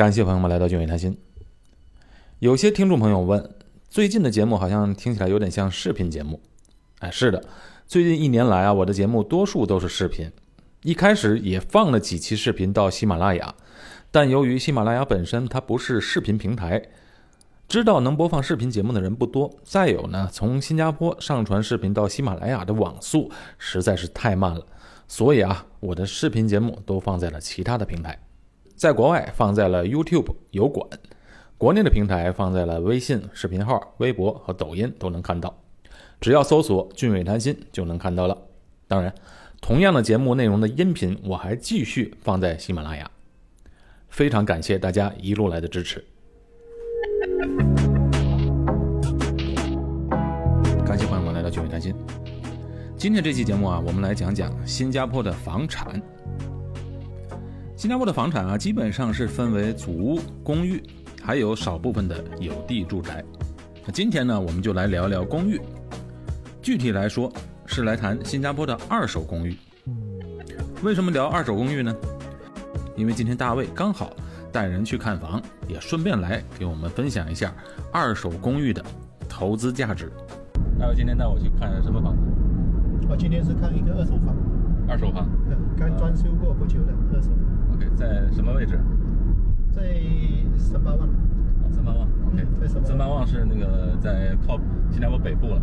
感谢朋友们来到俊伟谈心。有些听众朋友问，最近的节目好像听起来有点像视频节目。哎，是的，最近一年来啊，我的节目多数都是视频。一开始也放了几期视频到喜马拉雅，但由于喜马拉雅本身它不是视频平台，知道能播放视频节目的人不多。再有呢，从新加坡上传视频到喜马拉雅的网速实在是太慢了，所以啊，我的视频节目都放在了其他的平台。在国外放在了 YouTube 油管，国内的平台放在了微信视频号、微博和抖音都能看到，只要搜索“俊伟谈心”就能看到了。当然，同样的节目内容的音频我还继续放在喜马拉雅。非常感谢大家一路来的支持，感谢朋友们来到俊伟谈心。今天这期节目啊，我们来讲讲新加坡的房产。新加坡的房产啊，基本上是分为祖屋、公寓，还有少部分的有地住宅。那今天呢，我们就来聊聊公寓。具体来说，是来谈新加坡的二手公寓。为什么聊二手公寓呢？因为今天大卫刚好带人去看房，也顺便来给我们分享一下二手公寓的投资价值。大卫今天带我去看什么房子？我今天是看一个二手房，二手房。嗯，刚装修过不久的二手。在什么位置？在三八旺。三八旺，OK。在三八旺是那个在靠新加坡北部了。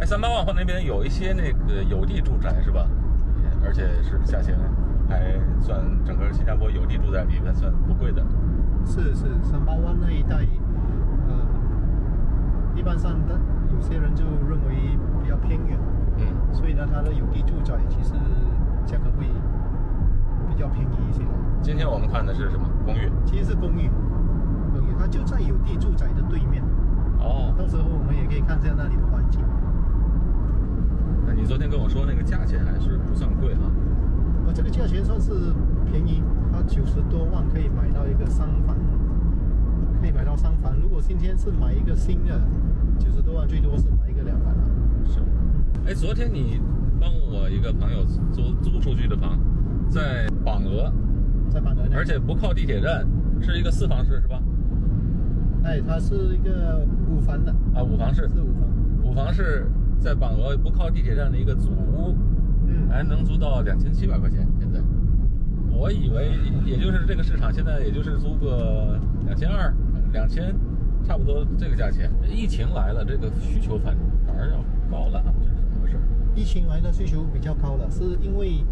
哎，三八旺那边有一些那个有地住宅是吧？而且是价钱还算整个新加坡有地住宅里面算不贵的。是是，三八湾那一带，呃，一般上的有些人就认为比较偏远，嗯，所以呢，它的有地住宅其实价格会。比较便宜一些。今天我们看的是什么公寓？其实是公寓，公寓它就在有地住宅的对面。哦。到时候我们也可以看一下那里的环境。那你昨天跟我说那个价钱还是不算贵哈？啊，这个价钱算是便宜，它九十多万可以买到一个三房，可以买到三房。如果今天是买一个新的，九十多万最多是买一个两房了。是。哎，昨天你帮我一个朋友租租出去的房。在榜鹅，在榜鹅，而且不靠地铁站，是一个四房式是吧？哎，它是一个五房的啊，五房式是五房，五房式在榜鹅不靠地铁站的一个祖屋，嗯，还能租到两千七百块钱。现在，我以为也就是这个市场，现在也就是租个两千二、两千，差不多这个价钱。疫情来了，这个需求反反而要高了，这是怎么回事？疫情来的需求比较高了，是因为。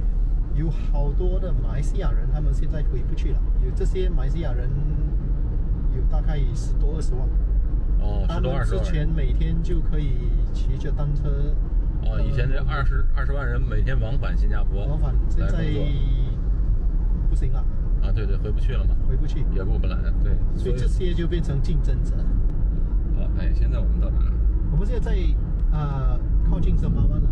有好多的马来西亚人，他们现在回不去了。有这些马来西亚人，有大概十多二十万。哦，十多二十万。之前每天就可以骑着单车。哦，以前这二十二十万人每天往返新加坡。往返，现在不行了。啊，对对，回不去了嘛。回不去。也过不来，对。所以这些就变成竞争者。好，哎，现在我们到哪？我们现在在啊，靠近什么湾了？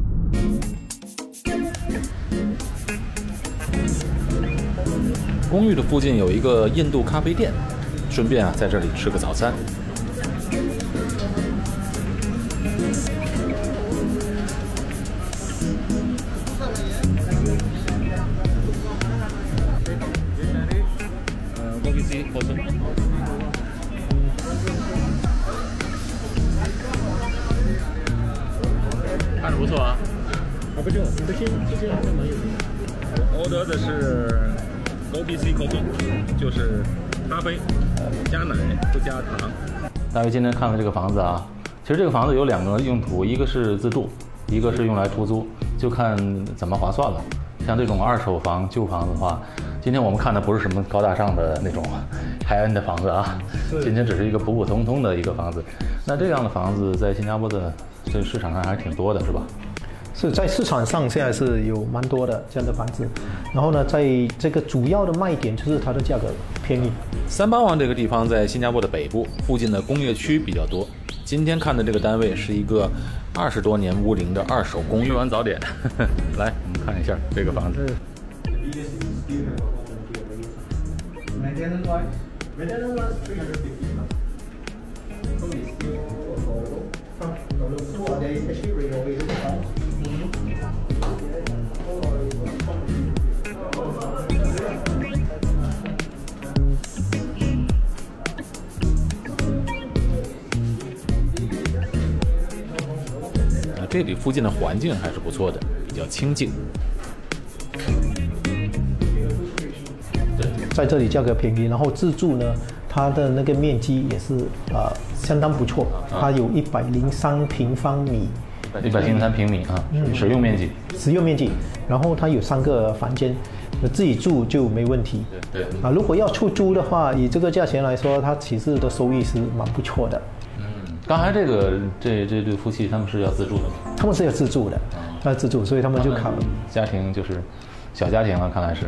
公寓的附近有一个印度咖啡店，顺便啊在这里吃个早餐。看着不错啊。啊，不错，这些这些好像蛮有名的。我得的是 O B C coffee，就是咖啡加奶不加糖。大卫今天看了这个房子啊，其实这个房子有两个用途，一个是自住，一个是用来出租，就看怎么划算了。像这种二手房、旧房子的话，今天我们看的不是什么高大上的那种海恩的房子啊，今天只是一个普普通通的一个房子。那这样的房子在新加坡的这市场上还是挺多的，是吧？是在市场上现在是有蛮多的这样的房子，然后呢，在这个主要的卖点就是它的价格便宜。三八旺这个地方在新加坡的北部，附近的工业区比较多。今天看的这个单位是一个二十多年屋龄的二手公寓。吃完早点，来我们看一下这个房子。这里附近的环境还是不错的，比较清静。对，在这里价格便宜，然后自住呢，它的那个面积也是呃相当不错，它有一百零三平方米，一百零三平米啊，使用面积，使用面积，然后它有三个房间，自己住就没问题。对对啊，如果要出租的话，以这个价钱来说，它其实的收益是蛮不错的。嗯，刚才这个这这对夫妻他们是要自住的吗？他们是要自住的，要自住，所以他们就考家庭就是小家庭了，看来是。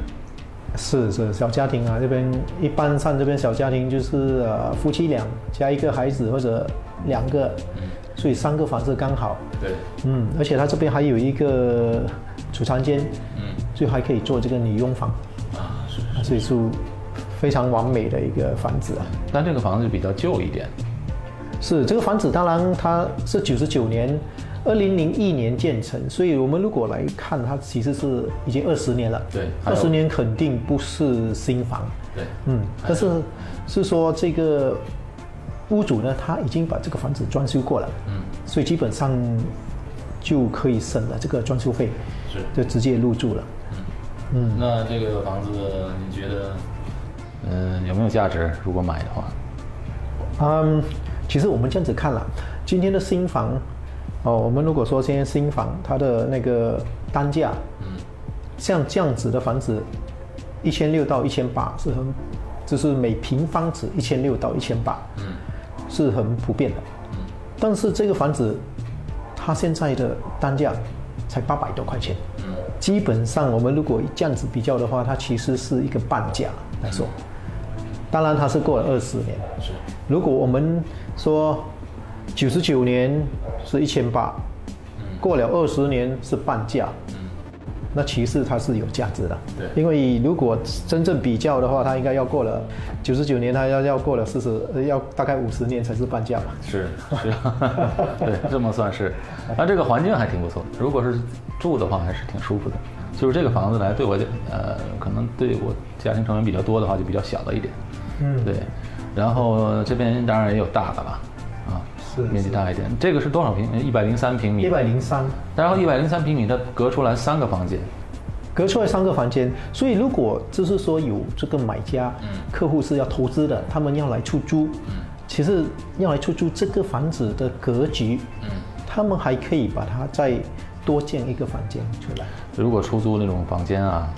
是是小家庭啊，这边一般上这边小家庭就是呃夫妻俩加一个孩子或者两个，所以三个房子刚好。对，嗯，而且他这边还有一个储藏间，嗯，所以还可以做这个女佣房啊，是，所以是非常完美的一个房子啊。但这个房子比较旧一点。是这个房子，当然它是九十九年。二零零一年建成，所以我们如果来看，它其实是已经二十年了。对，二十年肯定不是新房。对，嗯，但是是说这个屋主呢，他已经把这个房子装修过了。嗯，所以基本上就可以省了这个装修费，是，就直接入住了。嗯，那这个房子你觉得，嗯，有没有价值？如果买的话？嗯，其实我们这样子看了，今天的新房。哦，我们如果说现在新房它的那个单价，像这样子的房子，一千六到一千八是很，就是每平方尺一千六到一千八，是很普遍的，但是这个房子，它现在的单价才八百多块钱，基本上我们如果这样子比较的话，它其实是一个半价来说，当然它是过了二十年，是，如果我们说。九十九年是一千八，过了二十年是半价，那其实它是有价值的。对，因为如果真正比较的话，它应该要过了九十九年，它要要过了四十，要大概五十年才是半价吧？是是，对，这么算是。那这个环境还挺不错，如果是住的话，还是挺舒服的。就是这个房子来对我，呃，可能对我家庭成员比较多的话，就比较小了一点。嗯，对。然后这边当然也有大的了。啊，是面积大一点，这个是多少平？一百零三平米。一百零三。然后一百零三平米，它隔出来三个房间，隔出来三个房间。所以如果就是说有这个买家、客户是要投资的，他们要来出租，其实要来出租这个房子的格局，他们还可以把它再多建一个房间出来。如果出租那种房间啊，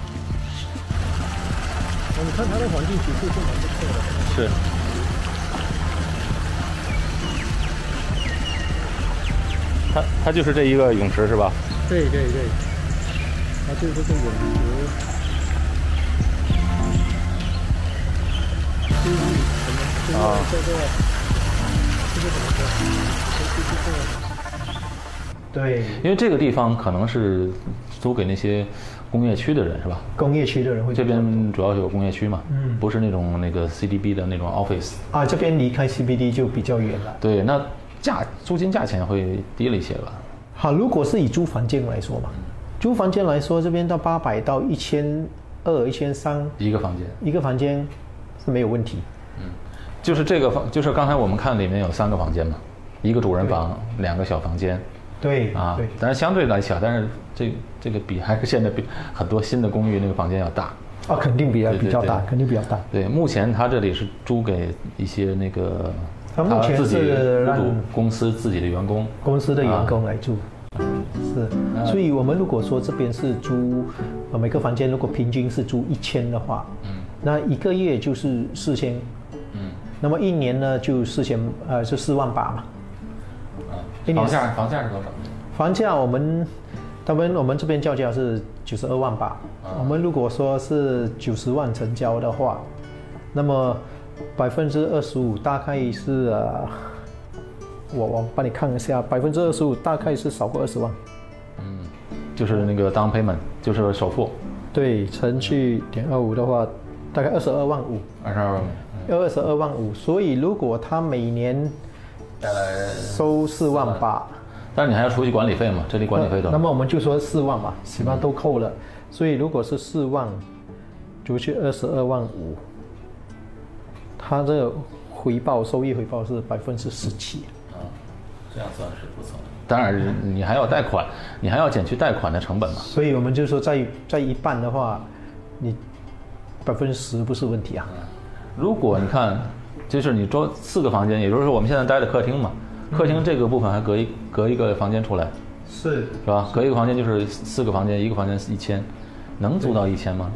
你看它的环境其实是蛮不错的。是。它它就是这一个泳池是吧？对对对，它就是这个泳池。啊。这个这个怎么说？对。因为这个地方可能是租给那些工业区的人是吧？工业区的人会。这边主要有工业区嘛？嗯。不是那种那个 CBD 的那种 office。啊，这边离开 CBD 就比较远了。对，那。价租金价钱会低了一些吧？好，如果是以租房间来说嘛，租房间来说，这边到八百到一千二、一千三一个房间，一个房间是没有问题。嗯，就是这个房，就是刚才我们看里面有三个房间嘛，一个主人房，两个小房间。对啊，对，但是相对来小，但是这这个比还是现在比很多新的公寓那个房间要大。啊，肯定比较比较大，肯定比较大。对，目前他这里是租给一些那个。他目前是让公司自己的员工，公司的员工来住，是。所以，我们如果说这边是租，呃，每个房间如果平均是租一千的话，嗯，那一个月就是四千，嗯，那么一年呢就四千，呃，就四万八嘛。啊，房价房价是多少？房价我们，他们我们这边叫价是九十二万八。我们如果说是九十万成交的话，那么。百分之二十五大概是呃，我我帮你看一下，百分之二十五大概是少过二十万。嗯，就是那个 down payment，就是首付。对，乘去点二五的话，大概二十二万五。二十二万二十二万五，所以如果他每年收四万八，但是你还要除去管理费嘛？这里管理费多那么我们就说四万吧，起码都扣了。所以如果是四万，除去二十二万五。它这个回报收益回报是百分之十七，啊，这样算是不错。当然你还要贷款，你还要减去贷款的成本嘛。所以我们就说在在一半的话，你百分之十不是问题啊。如果你看，就是你装四个房间，也就是说我们现在待的客厅嘛，客厅这个部分还隔一隔一个房间出来，是是吧？隔一个房间就是四个房间，一个房间是一千，能租到一千吗？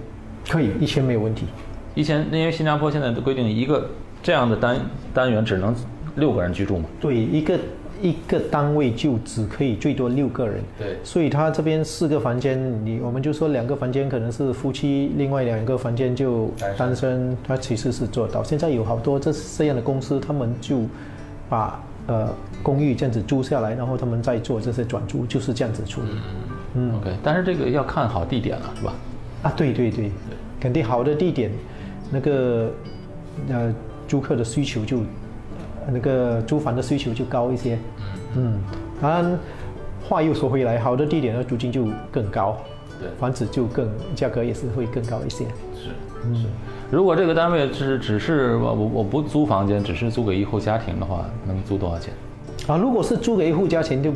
可以，一千没有问题。一千，因为新加坡现在的规定，一个这样的单单元只能六个人居住嘛。对，一个一个单位就只可以最多六个人。对。所以他这边四个房间，你我们就说两个房间可能是夫妻，另外两个房间就单身。他其实是做到。现在有好多这这样的公司，他们就把呃公寓这样子租下来，然后他们再做这些转租，就是这样子处理。嗯。OK，但是这个要看好地点了，是吧？啊，对对对，肯定好的地点。那个呃，租客的需求就，那个租房的需求就高一些。嗯，当然，话又说回来，好的地点的租金就更高，对，房子就更价格也是会更高一些。是，嗯，如果这个单位是只是我我我不租房间，只是租给一户家庭的话，能租多少钱？啊，如果是租给一户家庭，就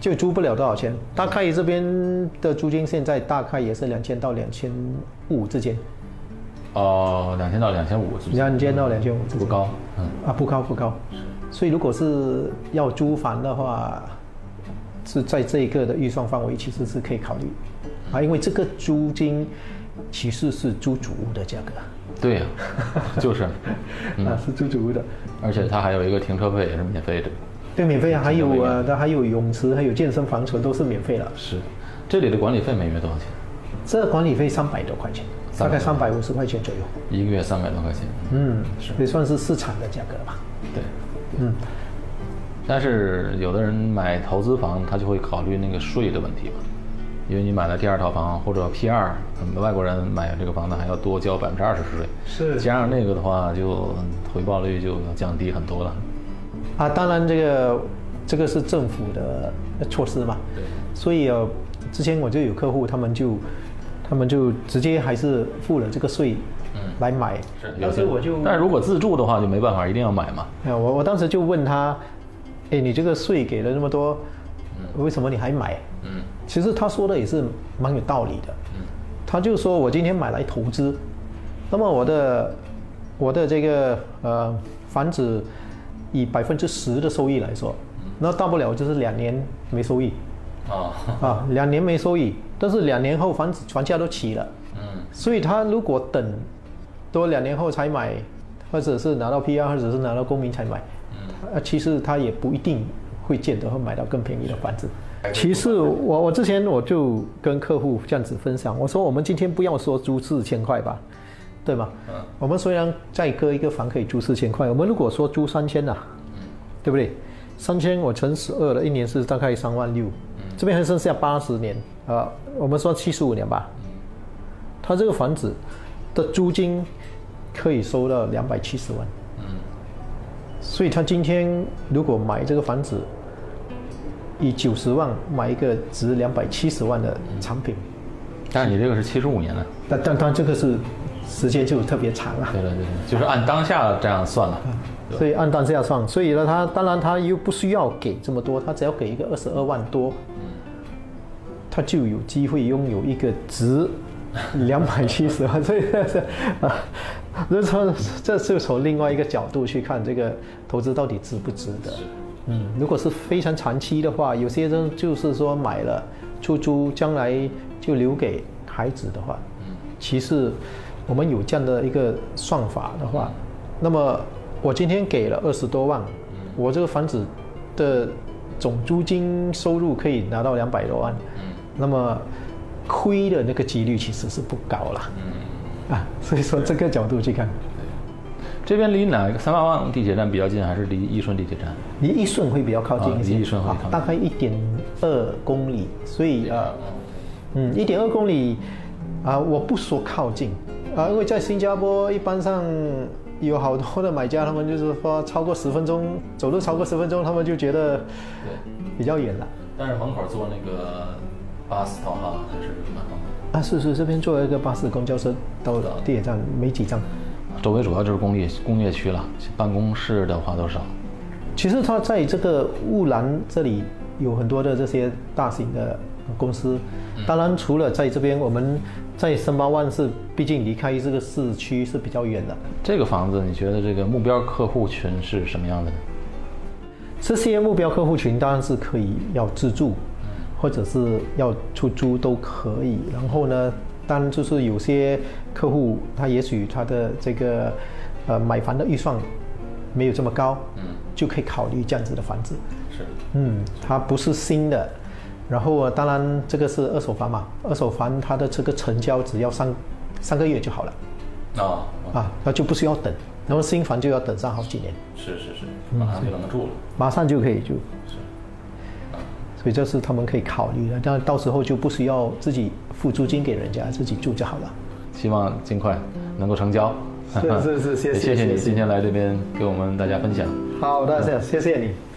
就租不了多少钱。大概这边的租金现在大概也是两千到两千五之间。哦，两千到两千五，两千到两千五，不高，嗯，啊，不高不高，所以如果是要租房的话，是在这一个的预算范围，其实是可以考虑，啊，因为这个租金其实是租主屋的价格，对呀，就是，啊，是租主屋的，而且它还有一个停车费也是免费的，对，免费啊，还有啊，它还有泳池，还有健身房，全都是免费了，是，这里的管理费每月多少钱？这管理费三百多块钱。大概三百五十块钱左右，一个月三百多块钱，嗯，也算是市场的价格吧。对，嗯。但是有的人买投资房，他就会考虑那个税的问题嘛，因为你买了第二套房或者 P 二，外国人买这个房子还要多交百分之二十税，是加上那个的话，就回报率就要降低很多了。啊，当然这个这个是政府的措施嘛，对，所以呃，之前我就有客户，他们就。他们就直接还是付了这个税，嗯，来买。是，但是我就，但如果自住的话就没办法，一定要买嘛。啊，我我当时就问他，哎，你这个税给了那么多，为什么你还买？嗯，其实他说的也是蛮有道理的。嗯，他就说我今天买来投资，那么我的我的这个呃房子以百分之十的收益来说，那大不了就是两年没收益。啊啊，两年没收益。但是两年后房子房价都起了，嗯，所以他如果等多两年后才买，或者是拿到 PR，或者是拿到公民才买，嗯，啊，其实他也不一定会见得会买到更便宜的房子。其实我我之前我就跟客户这样子分享，我说我们今天不要说租四千块吧，对吗？嗯，我们虽然再割一个房可以租四千块，我们如果说租三千呐，嗯，对不对？三千我乘十二了，一年是大概三万六，这边还剩下八十年。啊，我们说七十五年吧，他这个房子的租金可以收到两百七十万，嗯，所以他今天如果买这个房子，以九十万买一个值两百七十万的产品，但是你这个是七十五年的，但但但这个是时间就特别长了，对对对，就是按当下这样算了，所以按当下算，所以呢，他当然他又不需要给这么多，他只要给一个二十二万多。他就有机会拥有一个值 两百七十万，所以是啊，这从这就从另外一个角度去看这个投资到底值不值得。嗯，如果是非常长期的话，有些人就是说买了出租，将来就留给孩子的话，嗯，其实我们有这样的一个算法的话，那么我今天给了二十多万，我这个房子的总租金收入可以拿到两百多万。那么亏的那个几率其实是不高了，嗯，啊，所以说这个角度去看，这边离哪个三八旺地铁站比较近，还是离易顺地铁站？离易顺会比较靠近一些，离易顺会大概一点二公里，所以呃，嗯，一点二公里啊，我不说靠近。啊，因为在新加坡一般上有好多的买家，他们就是说超过十分钟走路超过十分钟，他们就觉得对。比较远了。但是门口坐那个。巴士到哈还是蛮方便啊！是是，这边坐一个巴士、公交车到地铁站没几站。周围主要就是工业工业区了，办公室的话都少。其实它在这个雾兰这里有很多的这些大型的公司。当然，除了在这边，我们在深八万是毕竟离开这个市区是比较远的。这个房子，你觉得这个目标客户群是什么样的呢？这些目标客户群当然是可以要自住，或者是要出租都可以。然后呢，当然就是有些客户他也许他的这个呃买房的预算没有这么高，嗯，就可以考虑这样子的房子。是，嗯，它不是新的。然后啊，当然这个是二手房嘛，二手房它的这个成交只要三三个月就好了，啊啊，那就不需要等，然后新房就要等上好几年。是是是，马上就能住了，马上就可以就。是，所以这是他们可以考虑的，但到时候就不需要自己付租金给人家，自己住就好了。希望尽快能够成交。是是是，谢谢 谢谢你今天来这边给我们大家分享。好的，谢谢谢你。